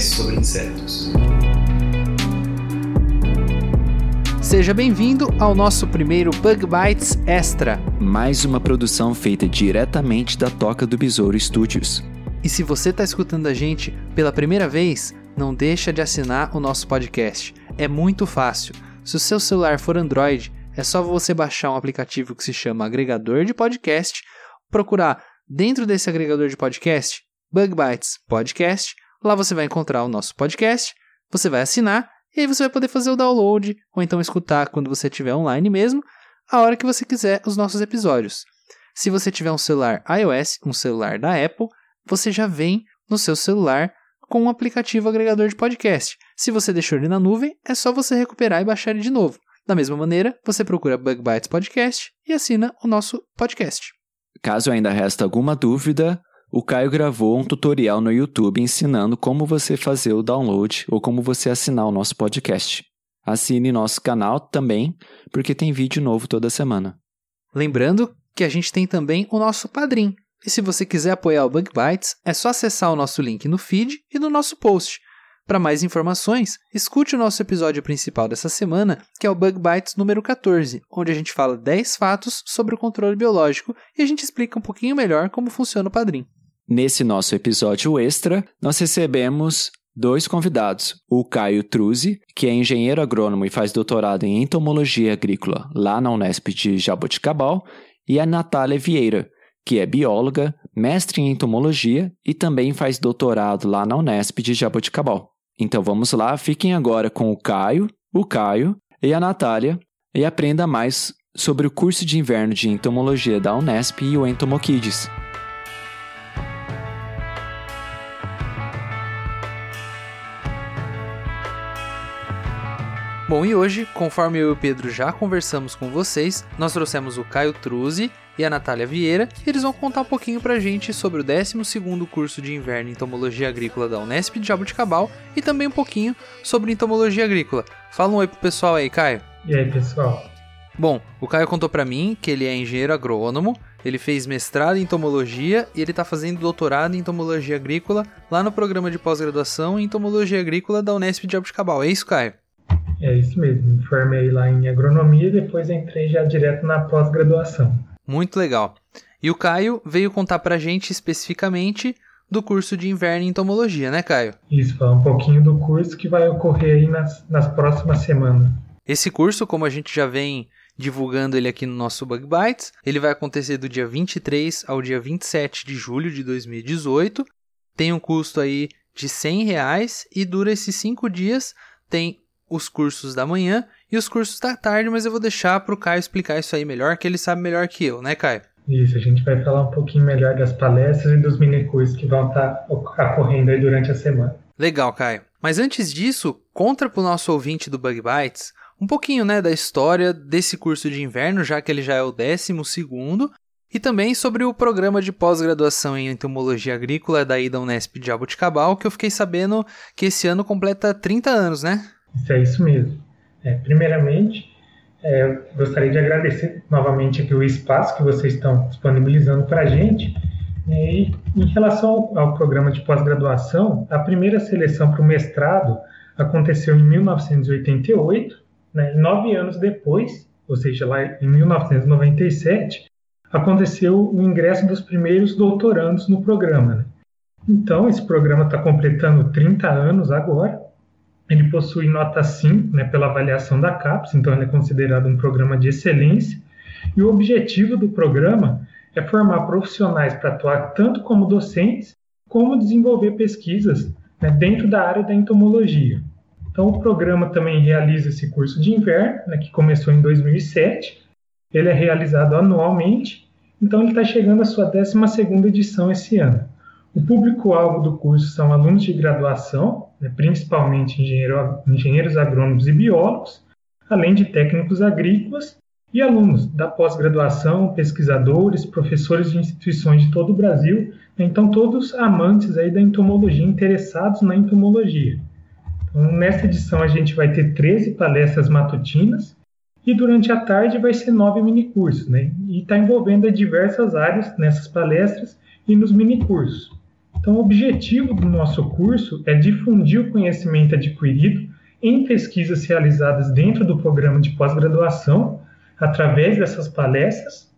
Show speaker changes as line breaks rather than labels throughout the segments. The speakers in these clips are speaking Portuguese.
sobre insetos.
Seja bem-vindo ao nosso primeiro Bug Bites Extra.
Mais uma produção feita diretamente da Toca do Besouro Studios.
E se você está escutando a gente pela primeira vez, não deixa de assinar o nosso podcast. É muito fácil. Se o seu celular for Android, é só você baixar um aplicativo que se chama Agregador de Podcast, procurar dentro desse agregador de podcast Bug Bites Podcast. Lá você vai encontrar o nosso podcast, você vai assinar e aí você vai poder fazer o download ou então escutar quando você estiver online mesmo, a hora que você quiser os nossos episódios. Se você tiver um celular iOS, um celular da Apple, você já vem no seu celular com um aplicativo agregador de podcast. Se você deixou ele na nuvem, é só você recuperar e baixar ele de novo. Da mesma maneira, você procura Bug Bites Podcast e assina o nosso podcast.
Caso ainda resta alguma dúvida, o Caio gravou um tutorial no YouTube ensinando como você fazer o download ou como você assinar o nosso podcast. Assine nosso canal também, porque tem vídeo novo toda semana.
Lembrando que a gente tem também o nosso Padrim. E se você quiser apoiar o Bug Bites, é só acessar o nosso link no feed e no nosso post. Para mais informações, escute o nosso episódio principal dessa semana, que é o Bug Bites número 14, onde a gente fala 10 fatos sobre o controle biológico e a gente explica um pouquinho melhor como funciona o Padrim.
Nesse nosso episódio extra, nós recebemos dois convidados: o Caio Truzzi, que é engenheiro agrônomo e faz doutorado em entomologia agrícola lá na Unesp de Jaboticabal, e a Natália Vieira, que é bióloga, mestre em entomologia e também faz doutorado lá na Unesp de Jaboticabal. Então vamos lá, fiquem agora com o Caio, o Caio e a Natália e aprenda mais sobre o curso de inverno de entomologia da Unesp e o Entomokids.
Bom, e hoje, conforme eu e o Pedro já conversamos com vocês, nós trouxemos o Caio Truzzi e a Natália Vieira, e eles vão contar um pouquinho pra gente sobre o 12º curso de inverno em entomologia agrícola da Unesp de Jaboticabal e também um pouquinho sobre entomologia agrícola. Fala um oi pro pessoal aí, Caio.
E aí, pessoal?
Bom, o Caio contou pra mim que ele é engenheiro agrônomo, ele fez mestrado em entomologia e ele tá fazendo doutorado em entomologia agrícola lá no programa de pós-graduação em entomologia agrícola da Unesp de Jaboticabal. É isso, Caio?
É isso mesmo. Me formei lá em agronomia e depois entrei já direto na pós-graduação.
Muito legal. E o Caio veio contar pra gente especificamente do curso de inverno em entomologia, né, Caio?
Isso, falar um pouquinho do curso que vai ocorrer aí nas, nas próximas semanas.
Esse curso, como a gente já vem divulgando ele aqui no nosso Bug Bites, ele vai acontecer do dia 23 ao dia 27 de julho de 2018. Tem um custo aí de 100 reais e dura esses cinco dias. Tem os cursos da manhã e os cursos da tarde, mas eu vou deixar para o Caio explicar isso aí melhor, que ele sabe melhor que eu, né, Caio?
Isso, a gente vai falar um pouquinho melhor das palestras e dos minicursos que vão estar ocorrendo aí durante a semana.
Legal, Caio. Mas antes disso, conta para o nosso ouvinte do Bug Bites um pouquinho né, da história desse curso de inverno, já que ele já é o décimo segundo, e também sobre o programa de pós-graduação em entomologia agrícola da Unesp de Jaboticabal, que eu fiquei sabendo que esse ano completa 30 anos, né?
Isso é isso mesmo. É, primeiramente, é, gostaria de agradecer novamente aqui o espaço que vocês estão disponibilizando para a gente. É, e em relação ao, ao programa de pós-graduação, a primeira seleção para o mestrado aconteceu em 1988, né, nove anos depois, ou seja, lá em 1997, aconteceu o ingresso dos primeiros doutorandos no programa. Né? Então, esse programa está completando 30 anos agora, ele possui nota 5 né, pela avaliação da CAPES, então ele é considerado um programa de excelência. E o objetivo do programa é formar profissionais para atuar tanto como docentes, como desenvolver pesquisas né, dentro da área da entomologia. Então, o programa também realiza esse curso de inverno, né, que começou em 2007. Ele é realizado anualmente, então ele está chegando à sua 12ª edição esse ano. O público-alvo do curso são alunos de graduação, né, principalmente engenheiro, engenheiros agrônomos e biólogos, além de técnicos agrícolas e alunos da pós-graduação, pesquisadores, professores de instituições de todo o Brasil, então todos amantes aí da entomologia, interessados na entomologia. Então, nesta edição a gente vai ter 13 palestras matutinas e durante a tarde vai ser nove minicursos, né? E está envolvendo diversas áreas nessas palestras e nos minicursos. Então, o objetivo do nosso curso é difundir o conhecimento adquirido em pesquisas realizadas dentro do programa de pós-graduação, através dessas palestras,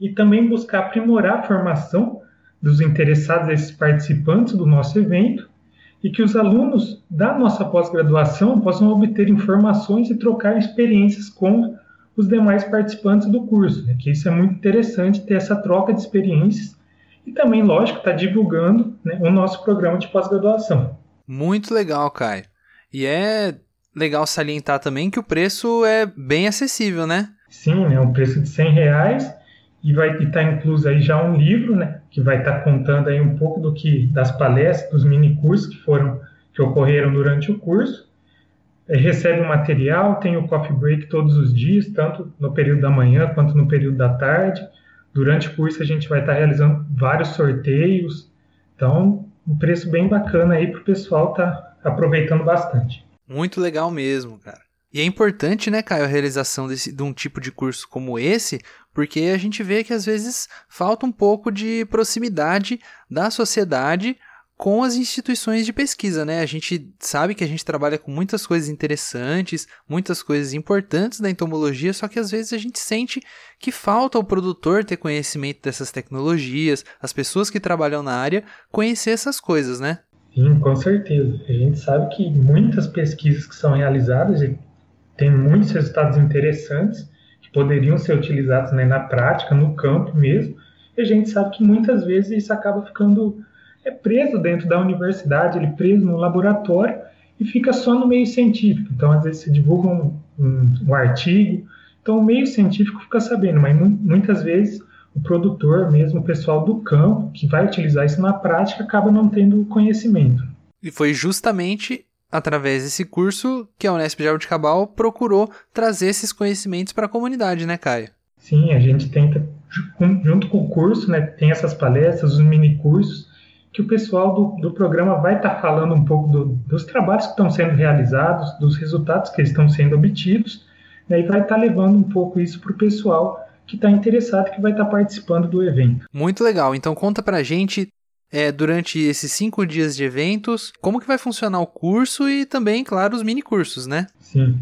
e também buscar aprimorar a formação dos interessados, esses participantes do nosso evento, e que os alunos da nossa pós-graduação possam obter informações e trocar experiências com os demais participantes do curso, né? que isso é muito interessante ter essa troca de experiências e também, lógico, está divulgando né, o nosso programa de pós-graduação.
Muito legal, Caio. E é legal salientar também que o preço é bem acessível, né?
Sim, né, um preço de 100 reais e vai estar tá incluso aí já um livro, né, que vai estar tá contando aí um pouco do que das palestras, dos mini cursos que foram que ocorreram durante o curso. É, recebe o material, tem o coffee break todos os dias, tanto no período da manhã quanto no período da tarde. Durante o curso a gente vai estar tá realizando vários sorteios, então um preço bem bacana aí para o pessoal tá aproveitando bastante.
Muito legal mesmo, cara. E é importante, né, Caio, a realização desse, de um tipo de curso como esse, porque a gente vê que às vezes falta um pouco de proximidade da sociedade com as instituições de pesquisa, né? A gente sabe que a gente trabalha com muitas coisas interessantes, muitas coisas importantes da entomologia, só que às vezes a gente sente que falta o produtor ter conhecimento dessas tecnologias, as pessoas que trabalham na área conhecer essas coisas, né?
Sim, com certeza. A gente sabe que muitas pesquisas que são realizadas têm muitos resultados interessantes que poderiam ser utilizados né, na prática, no campo mesmo, e a gente sabe que muitas vezes isso acaba ficando é preso dentro da universidade, ele é preso no laboratório e fica só no meio científico. Então, às vezes, se divulga um, um, um artigo, então o meio científico fica sabendo, mas muitas vezes o produtor, mesmo o pessoal do campo, que vai utilizar isso na prática, acaba não tendo conhecimento.
E foi justamente através desse curso que a Unesp de Jabuticabal procurou trazer esses conhecimentos para a comunidade, né, Caio?
Sim, a gente tenta, junto com o curso, né, tem essas palestras, os mini cursos, que o pessoal do, do programa vai estar tá falando um pouco do, dos trabalhos que estão sendo realizados, dos resultados que estão sendo obtidos, né, e vai estar tá levando um pouco isso para o pessoal que está interessado, que vai estar tá participando do evento.
Muito legal. Então conta para a gente é, durante esses cinco dias de eventos, como que vai funcionar o curso e também, claro, os mini cursos, né?
Sim.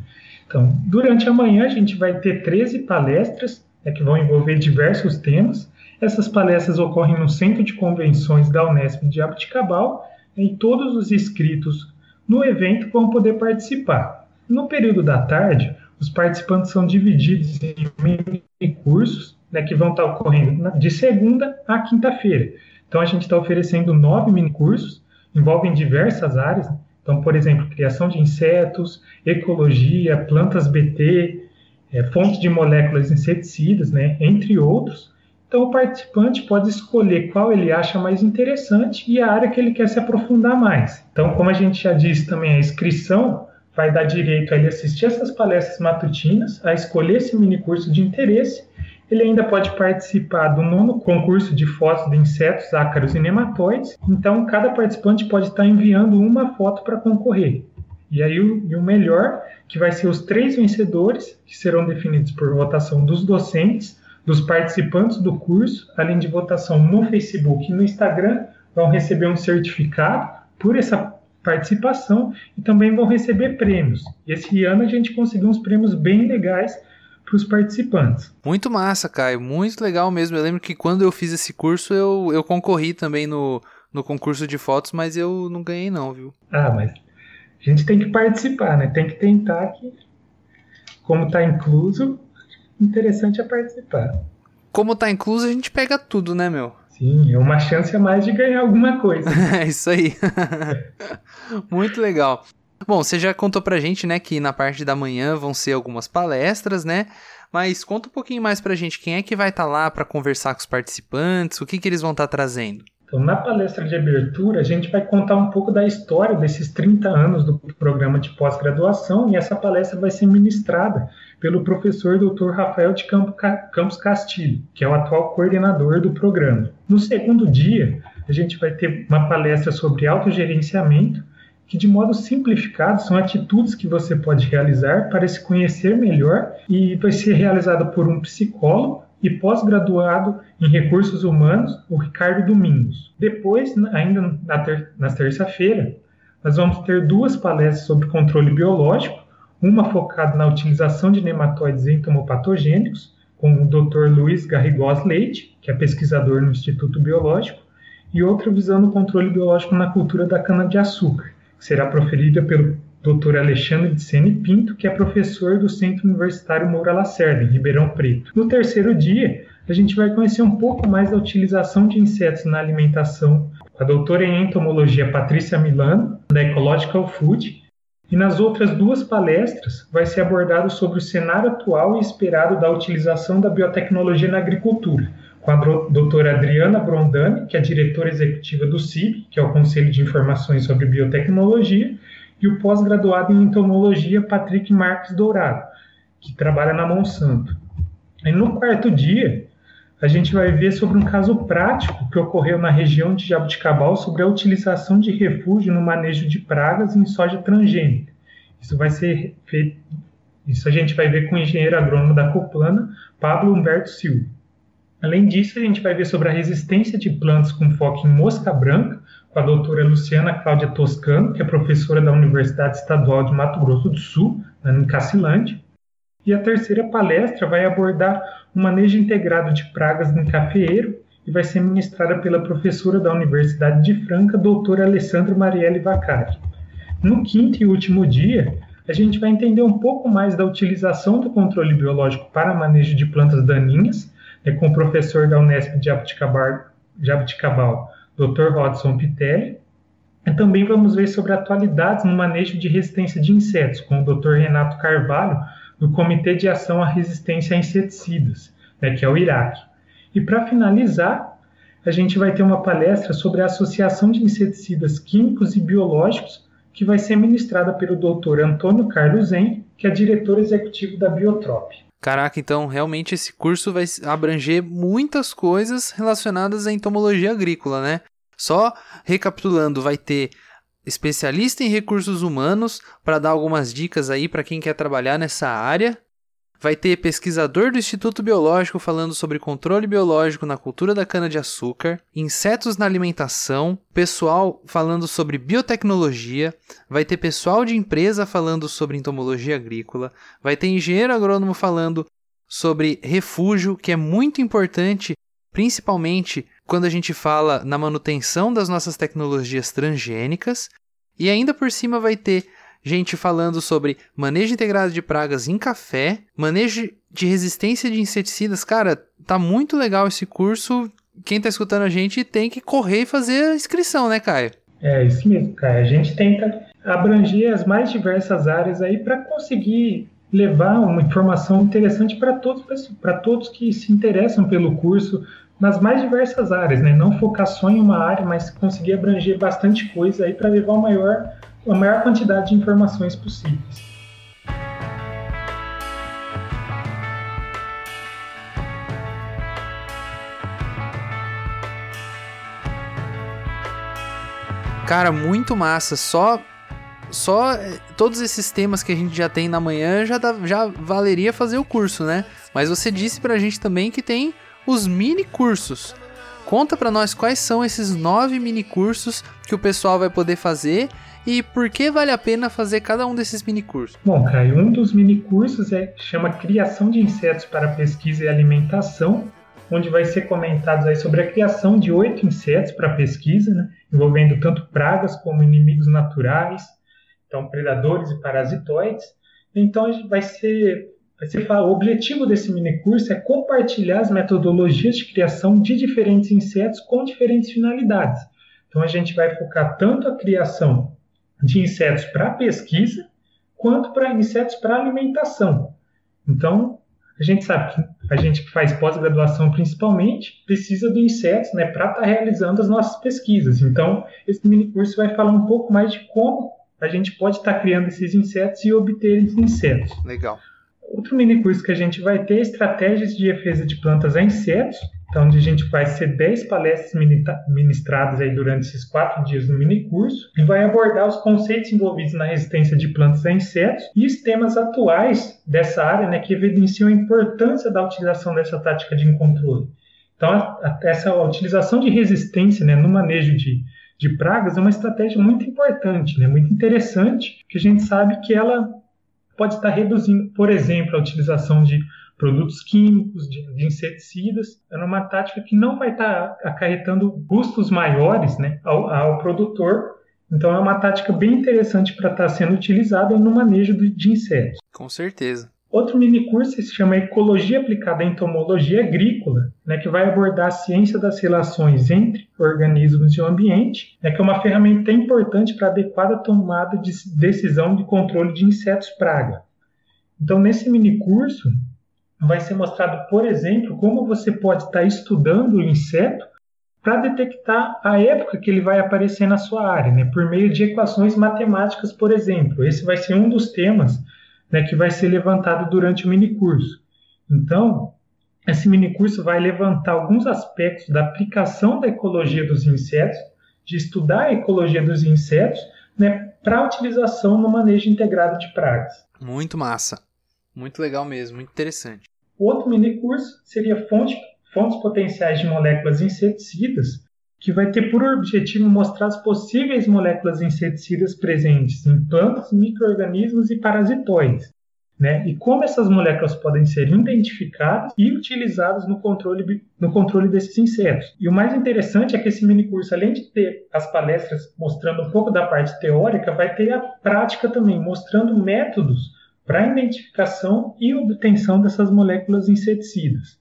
Então, durante a manhã a gente vai ter 13 palestras né, que vão envolver diversos temas. Essas palestras ocorrem no Centro de Convenções da Unesp de Abuticabal e todos os inscritos no evento vão poder participar. No período da tarde, os participantes são divididos em mini cursos né, que vão estar ocorrendo de segunda a quinta-feira. Então, a gente está oferecendo nove mini cursos, envolvem diversas áreas. Então, por exemplo, criação de insetos, ecologia, plantas BT, é, fontes de moléculas inseticidas, né, entre outros. Então, o participante pode escolher qual ele acha mais interessante e a área que ele quer se aprofundar mais. Então, como a gente já disse também, a inscrição vai dar direito a ele assistir essas palestras matutinas, a escolher esse mini curso de interesse. Ele ainda pode participar do nono concurso de fotos de insetos, ácaros e nematóides. Então, cada participante pode estar enviando uma foto para concorrer. E aí, o, e o melhor, que vai ser os três vencedores, que serão definidos por votação dos docentes, dos participantes do curso, além de votação no Facebook e no Instagram, vão receber um certificado por essa participação e também vão receber prêmios. E esse ano a gente conseguiu uns prêmios bem legais para os participantes.
Muito massa, Caio, muito legal mesmo. Eu lembro que quando eu fiz esse curso eu, eu concorri também no, no concurso de fotos, mas eu não ganhei não, viu?
Ah, mas a gente tem que participar, né? Tem que tentar que, como está incluso, interessante é participar.
Como tá incluso, a gente pega tudo, né, meu?
Sim, é uma chance a mais de ganhar alguma coisa.
é isso aí. Muito legal. Bom, você já contou pra gente, né, que na parte da manhã vão ser algumas palestras, né? Mas conta um pouquinho mais pra gente, quem é que vai estar tá lá para conversar com os participantes, o que, que eles vão estar tá trazendo?
Então, na palestra de abertura, a gente vai contar um pouco da história desses 30 anos do programa de pós-graduação e essa palestra vai ser ministrada pelo professor Dr. Rafael de Campos Castilho, que é o atual coordenador do programa. No segundo dia, a gente vai ter uma palestra sobre autogerenciamento, que de modo simplificado são atitudes que você pode realizar para se conhecer melhor e vai ser realizada por um psicólogo e pós-graduado em recursos humanos, o Ricardo Domingos. Depois, ainda na, ter na terça-feira, nós vamos ter duas palestras sobre controle biológico, uma focada na utilização de nematóides entomopatogênicos, com o Dr. Luiz Garrigós Leite, que é pesquisador no Instituto Biológico, e outra visando o controle biológico na cultura da cana-de-açúcar, que será proferida pelo Dr. Alexandre de Sene Pinto, que é professor do Centro Universitário Moura Lacerda, em Ribeirão Preto. No terceiro dia, a gente vai conhecer um pouco mais da utilização de insetos na alimentação a doutora em entomologia Patrícia Milano, da Ecological Food, e nas outras duas palestras vai ser abordado sobre o cenário atual e esperado da utilização da biotecnologia na agricultura, com a doutora Adriana Brondani, que é diretora executiva do CIB, que é o Conselho de Informações sobre Biotecnologia, e o pós-graduado em entomologia Patrick Marques Dourado, que trabalha na Monsanto. E no quarto dia, a gente vai ver sobre um caso prático que ocorreu na região de Jabuticabal sobre a utilização de refúgio no manejo de pragas em soja transgênica. Isso vai ser feito, isso a gente vai ver com o engenheiro agrônomo da Coplana, Pablo Humberto Silva. Além disso, a gente vai ver sobre a resistência de plantas com foco em mosca branca, com a doutora Luciana Cláudia Toscano, que é professora da Universidade Estadual de Mato Grosso do Sul, em Cacilândia. E a terceira palestra vai abordar o manejo integrado de pragas em cafeeiro e vai ser ministrada pela professora da Universidade de Franca, doutora Alessandra Marielle Vacari. No quinto e último dia, a gente vai entender um pouco mais da utilização do controle biológico para manejo de plantas daninhas, né, com o professor da Unesp de Jabuticabal, Dr. Rodson Pitelli. E também vamos ver sobre atualidades no manejo de resistência de insetos, com o Dr. Renato Carvalho, do Comitê de Ação à Resistência a Inseticidas, né, que é o IRAC. E para finalizar, a gente vai ter uma palestra sobre a Associação de Inseticidas Químicos e Biológicos, que vai ser ministrada pelo Dr. Antônio Carlos Zen, que é diretor executivo da Biotrop.
Caraca, então realmente esse curso vai abranger muitas coisas relacionadas à entomologia agrícola, né? Só recapitulando, vai ter especialista em recursos humanos para dar algumas dicas aí para quem quer trabalhar nessa área. Vai ter pesquisador do Instituto Biológico falando sobre controle biológico na cultura da cana-de-açúcar, insetos na alimentação, pessoal falando sobre biotecnologia, vai ter pessoal de empresa falando sobre entomologia agrícola, vai ter engenheiro agrônomo falando sobre refúgio, que é muito importante, principalmente quando a gente fala na manutenção das nossas tecnologias transgênicas, e ainda por cima vai ter gente falando sobre manejo integrado de pragas em café, manejo de resistência de inseticidas. Cara, tá muito legal esse curso. Quem tá escutando a gente tem que correr e fazer a inscrição, né, Caio?
É isso mesmo, Caio. A gente tenta abranger as mais diversas áreas aí para conseguir levar uma informação interessante para todos, para todos que se interessam pelo curso nas mais diversas áreas, né? Não focar só em uma área, mas conseguir abranger bastante coisa aí para levar o maior a maior quantidade de informações possíveis.
Cara, muito massa. Só só eh, todos esses temas que a gente já tem na manhã já, dá, já valeria fazer o curso, né? Mas você disse pra gente também que tem os mini cursos. Conta para nós quais são esses nove mini cursos que o pessoal vai poder fazer e por que vale a pena fazer cada um desses mini cursos?
Bom, Caio, um dos mini cursos é, chama Criação de Insetos para Pesquisa e Alimentação, onde vai ser comentados aí sobre a criação de oito insetos para pesquisa, né, envolvendo tanto pragas como inimigos naturais, então predadores e parasitoides. Então vai ser, vai ser o objetivo desse mini curso é compartilhar as metodologias de criação de diferentes insetos com diferentes finalidades. Então a gente vai focar tanto a criação de insetos para pesquisa quanto para insetos para alimentação. Então, a gente sabe que a gente que faz pós-graduação principalmente, precisa do insetos né, para estar tá realizando as nossas pesquisas. Então, esse mini curso vai falar um pouco mais de como a gente pode estar tá criando esses insetos e obter esses insetos.
Legal.
Outro mini curso que a gente vai ter é estratégias de defesa de plantas a insetos, então, onde a gente vai ser 10 palestras ministradas aí durante esses quatro dias no mini curso e vai abordar os conceitos envolvidos na resistência de plantas a insetos e os temas atuais dessa área né, que evidenciam a importância da utilização dessa tática de controle. Então, a, a, essa utilização de resistência né, no manejo de, de pragas é uma estratégia muito importante, né, muito interessante, que a gente sabe que ela pode estar reduzindo, por exemplo, a utilização de produtos químicos, de, de, inseticidas, é uma tática que não vai estar acarretando custos maiores né, ao, ao produtor. Então é uma tática bem interessante para estar sendo utilizada no manejo de, insetos.
Com certeza.
Outro mini curso se chama Ecologia aplicada à entomologia agrícola, né, que vai abordar a ciência das relações entre organismos e o ambiente, né, que é uma ferramenta importante para a adequada tomada de decisão de controle de insetos praga. Então, nesse mini curso, vai ser mostrado, por exemplo, como você pode estar estudando o inseto para detectar a época que ele vai aparecer na sua área, né, por meio de equações matemáticas, por exemplo. Esse vai ser um dos temas né, que vai ser levantado durante o minicurso. Então, esse minicurso vai levantar alguns aspectos da aplicação da ecologia dos insetos, de estudar a ecologia dos insetos, né, para utilização no manejo integrado de pragas.
Muito massa. Muito legal mesmo, muito interessante.
O outro minicurso seria fonte, fontes potenciais de moléculas inseticidas, que vai ter por objetivo mostrar as possíveis moléculas inseticidas presentes em plantas, micro-organismos e parasitoides, né? E como essas moléculas podem ser identificadas e utilizadas no controle, no controle desses insetos. E o mais interessante é que esse mini curso, além de ter as palestras mostrando um pouco da parte teórica, vai ter a prática também, mostrando métodos para identificação e obtenção dessas moléculas inseticidas.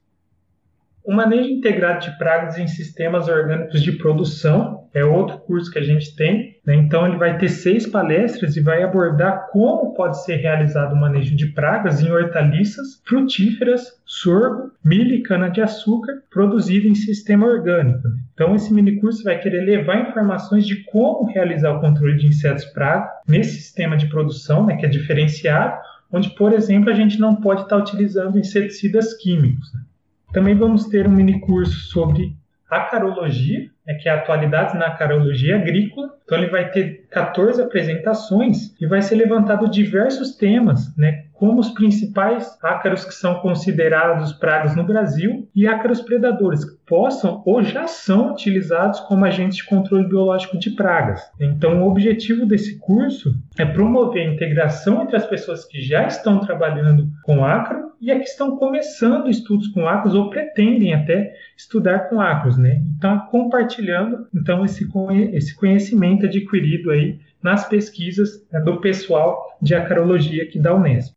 O manejo integrado de pragas em sistemas orgânicos de produção é outro curso que a gente tem. Né? Então, ele vai ter seis palestras e vai abordar como pode ser realizado o manejo de pragas em hortaliças, frutíferas, sorgo, milho e cana-de-açúcar produzido em sistema orgânico. Então, esse mini curso vai querer levar informações de como realizar o controle de insetos praga nesse sistema de produção, né, que é diferenciado, onde, por exemplo, a gente não pode estar utilizando inseticidas químicos. Né? Também vamos ter um mini curso sobre acarologia, né, que é atualidades na acarologia agrícola. Então ele vai ter 14 apresentações e vai ser levantado diversos temas, né, como os principais ácaros que são considerados pragas no Brasil e ácaros predadores que possam ou já são utilizados como agentes de controle biológico de pragas. Então, o objetivo desse curso é promover a integração entre as pessoas que já estão trabalhando com ácaro e a que estão começando estudos com ácaros ou pretendem até estudar com ácaros, né? Então, compartilhando então esse esse conhecimento adquirido aí nas pesquisas né, do pessoal de acarologia aqui da Unesp.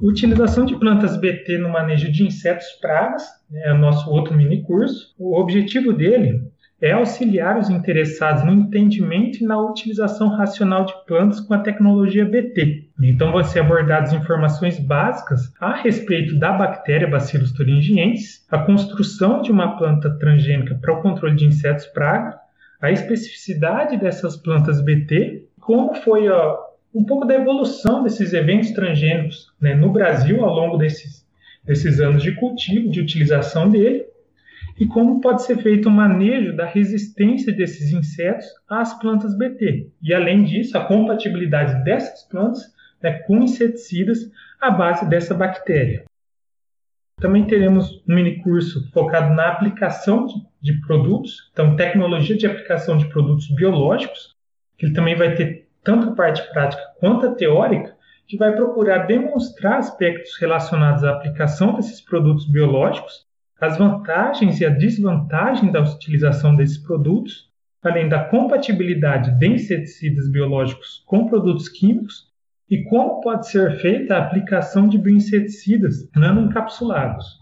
Utilização de plantas BT no manejo de insetos pragas né, é o nosso outro mini curso. O objetivo dele é auxiliar os interessados no entendimento e na utilização racional de plantas com a tecnologia BT. Então, vão ser abordadas informações básicas a respeito da bactéria Bacillus thuringiensis, a construção de uma planta transgênica para o controle de insetos praga, a especificidade dessas plantas BT, como foi a, um pouco da evolução desses eventos transgênicos né, no Brasil ao longo desses, desses anos de cultivo, de utilização dele, e como pode ser feito o manejo da resistência desses insetos às plantas BT. E, além disso, a compatibilidade dessas plantas né, com inseticidas à base dessa bactéria. Também teremos um mini curso focado na aplicação de, de produtos, então tecnologia de aplicação de produtos biológicos, que ele também vai ter tanto a parte prática quanto a teórica, que vai procurar demonstrar aspectos relacionados à aplicação desses produtos biológicos, as vantagens e a desvantagem da utilização desses produtos, além da compatibilidade de inseticidas biológicos com produtos químicos e como pode ser feita a aplicação de bioinseticidas nanoencapsulados.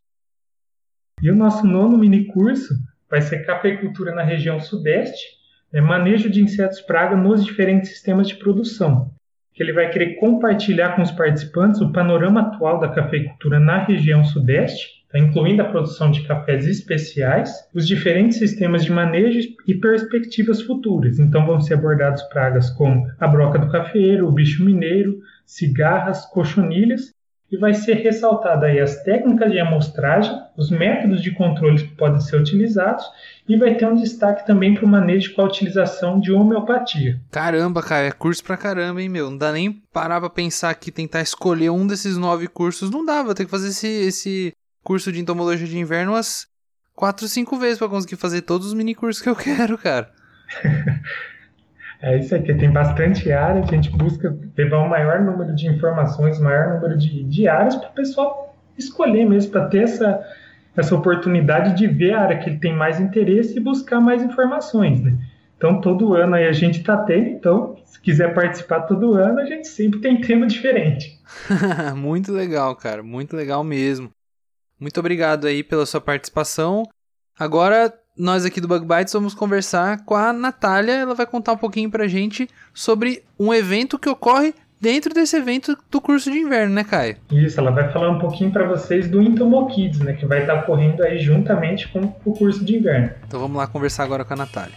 E o nosso nono mini curso vai ser Cafeicultura na região Sudeste, é manejo de insetos praga nos diferentes sistemas de produção. Que ele vai querer compartilhar com os participantes o panorama atual da cafeicultura na região sudeste Tá incluindo a produção de cafés especiais, os diferentes sistemas de manejo e perspectivas futuras. Então vão ser abordados pragas como a broca do cafeeiro, o bicho mineiro, cigarras, cochonilhas e vai ser ressaltada aí as técnicas de amostragem, os métodos de controle que podem ser utilizados e vai ter um destaque também para o manejo com a utilização de homeopatia.
Caramba, cara, é curso pra caramba, hein, meu? Não dá nem parar pra pensar aqui, tentar escolher um desses nove cursos, não dá, vou ter que fazer esse, esse curso de entomologia de inverno umas quatro, cinco vezes para conseguir fazer todos os mini cursos que eu quero, cara.
É isso aqui, tem bastante área, a gente busca levar o maior número de informações, o maior número de, de áreas para o pessoal escolher mesmo, para ter essa, essa oportunidade de ver a área que ele tem mais interesse e buscar mais informações, né? Então, todo ano aí a gente está tendo, então, se quiser participar todo ano, a gente sempre tem tema diferente.
muito legal, cara, muito legal mesmo. Muito obrigado aí pela sua participação. Agora, nós aqui do Bug Bites vamos conversar com a Natália. Ela vai contar um pouquinho pra gente sobre um evento que ocorre dentro desse evento do curso de inverno, né, Caio?
Isso, ela vai falar um pouquinho para vocês do Intomo Kids, né, que vai estar ocorrendo aí juntamente com o curso de inverno.
Então vamos lá conversar agora com a Natália.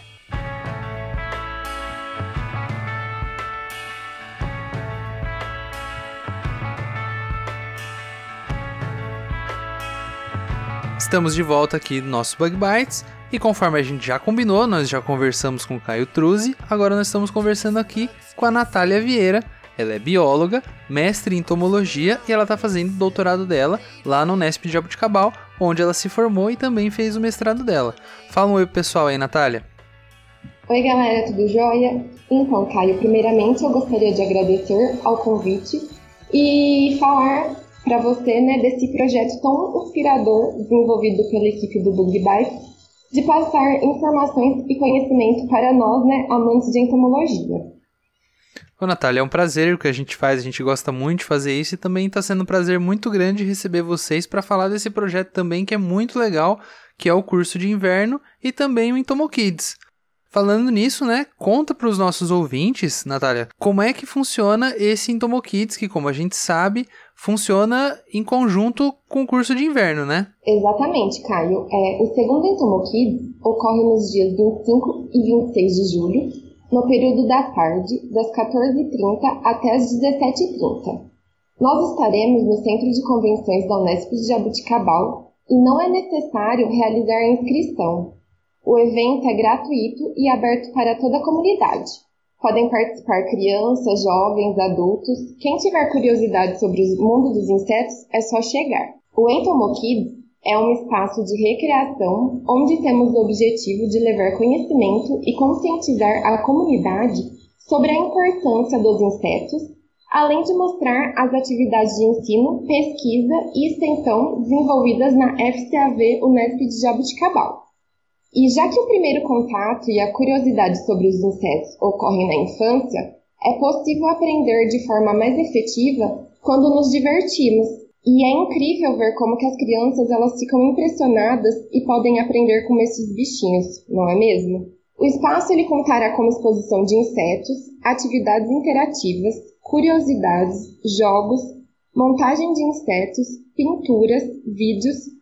Estamos de volta aqui no nosso Bug Bites e conforme a gente já combinou, nós já conversamos com o Caio Truzzi, agora nós estamos conversando aqui com a Natália Vieira. Ela é bióloga, mestre em entomologia e ela está fazendo o doutorado dela lá no Unesp de Jabuticabal, onde ela se formou e também fez o mestrado dela. Fala um oi pessoal aí, Natália.
Oi galera, tudo jóia? Então, Caio, primeiramente eu gostaria de agradecer ao convite e falar para você né, desse projeto tão inspirador desenvolvido pela equipe do Bug Bites de passar informações e conhecimento para nós, né, amantes de entomologia.
Ô, Natália, é um prazer o que a gente faz, a gente gosta muito de fazer isso e também está sendo um prazer muito grande receber vocês para falar desse projeto também que é muito legal, que é o curso de inverno e também o Entomo Kids. Falando nisso, né, conta para os nossos ouvintes, Natália, como é que funciona esse Entomo Kids, que como a gente sabe, funciona em conjunto com o curso de inverno, né?
Exatamente, Caio. É, o segundo Entomo Kids ocorre nos dias 25 e 26 de julho, no período da tarde, das 14h30 até as 17h30. Nós estaremos no Centro de Convenções da Unesp de Jabuticabal e não é necessário realizar a inscrição. O evento é gratuito e aberto para toda a comunidade. Podem participar crianças, jovens, adultos. Quem tiver curiosidade sobre o mundo dos insetos é só chegar. O Entomo Kids é um espaço de recreação onde temos o objetivo de levar conhecimento e conscientizar a comunidade sobre a importância dos insetos, além de mostrar as atividades de ensino, pesquisa e extensão desenvolvidas na FCAV Unesp de Jabuticabal. E já que o primeiro contato e a curiosidade sobre os insetos ocorrem na infância, é possível aprender de forma mais efetiva quando nos divertimos. E é incrível ver como que as crianças elas ficam impressionadas e podem aprender com esses bichinhos, não é mesmo? O espaço ele contará com exposição de insetos, atividades interativas, curiosidades, jogos, montagem de insetos, pinturas, vídeos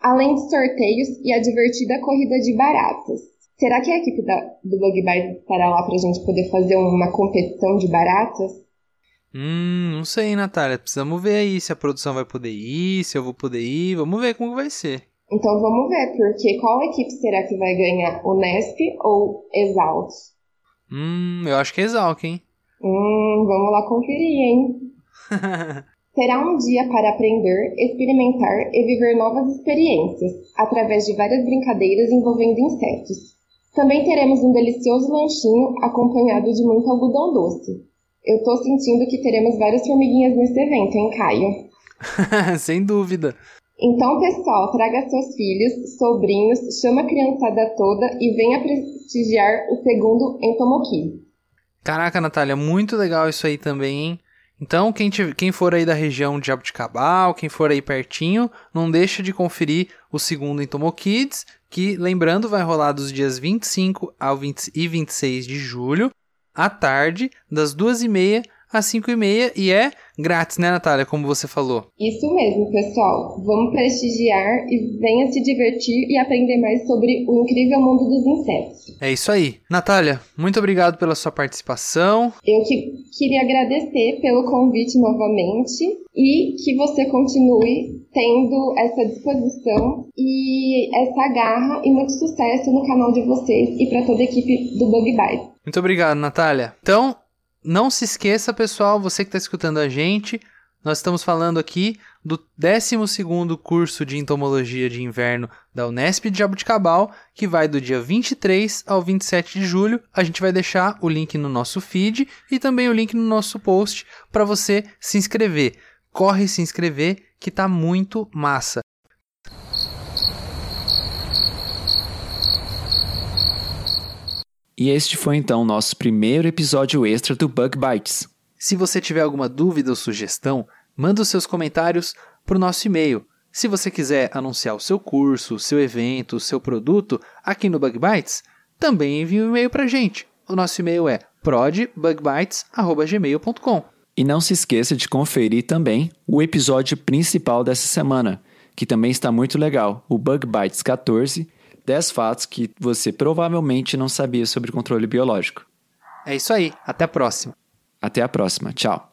além de sorteios e a divertida corrida de baratas. Será que a equipe da, do Bug Bite estará lá para a gente poder fazer uma competição de baratas?
Hum, não sei, Natália. Precisamos ver aí se a produção vai poder ir, se eu vou poder ir. Vamos ver como vai ser.
Então vamos ver, porque qual equipe será que vai ganhar? O Nesp ou Exalt?
Hum, eu acho que é Exalt, hein?
Hum, vamos lá conferir, hein? Será um dia para aprender, experimentar e viver novas experiências, através de várias brincadeiras envolvendo insetos. Também teremos um delicioso lanchinho acompanhado de muito algodão doce. Eu tô sentindo que teremos várias formiguinhas nesse evento, hein, Caio?
Sem dúvida.
Então, pessoal, traga seus filhos, sobrinhos, chama a criançada toda e venha prestigiar o segundo Entomoki.
Caraca, Natália, muito legal isso aí também, hein? Então, quem, te, quem for aí da região de Jabuticabal, quem for aí pertinho, não deixa de conferir o segundo Entomo Kids, que, lembrando, vai rolar dos dias 25 ao 20 e 26 de julho, à tarde, das 2h30 às 5h30 e é grátis, né, Natália? Como você falou.
Isso mesmo, pessoal. Vamos prestigiar e venha se divertir e aprender mais sobre o incrível mundo dos insetos.
É isso aí. Natália, muito obrigado pela sua participação.
Eu que queria agradecer pelo convite novamente e que você continue tendo essa disposição e essa garra e muito sucesso no canal de vocês e para toda a equipe do Bug Bite.
Muito obrigado, Natália. Então, não se esqueça, pessoal, você que está escutando a gente, nós estamos falando aqui do 12 curso de entomologia de inverno da Unesp de Jabuticabal, que vai do dia 23 ao 27 de julho. A gente vai deixar o link no nosso feed e também o link no nosso post para você se inscrever. Corre se inscrever que tá muito massa.
E este foi então o nosso primeiro episódio extra do Bug Bites.
Se você tiver alguma dúvida ou sugestão, manda os seus comentários para o nosso e-mail. Se você quiser anunciar o seu curso, o seu evento, o seu produto aqui no Bug Bites, também envie um e-mail para a gente. O nosso e-mail é prodbugbites.gmail.com
E não se esqueça de conferir também o episódio principal dessa semana, que também está muito legal, o Bug Bites 14, 10 fatos que você provavelmente não sabia sobre controle biológico.
É isso aí, até a próxima.
Até a próxima, tchau.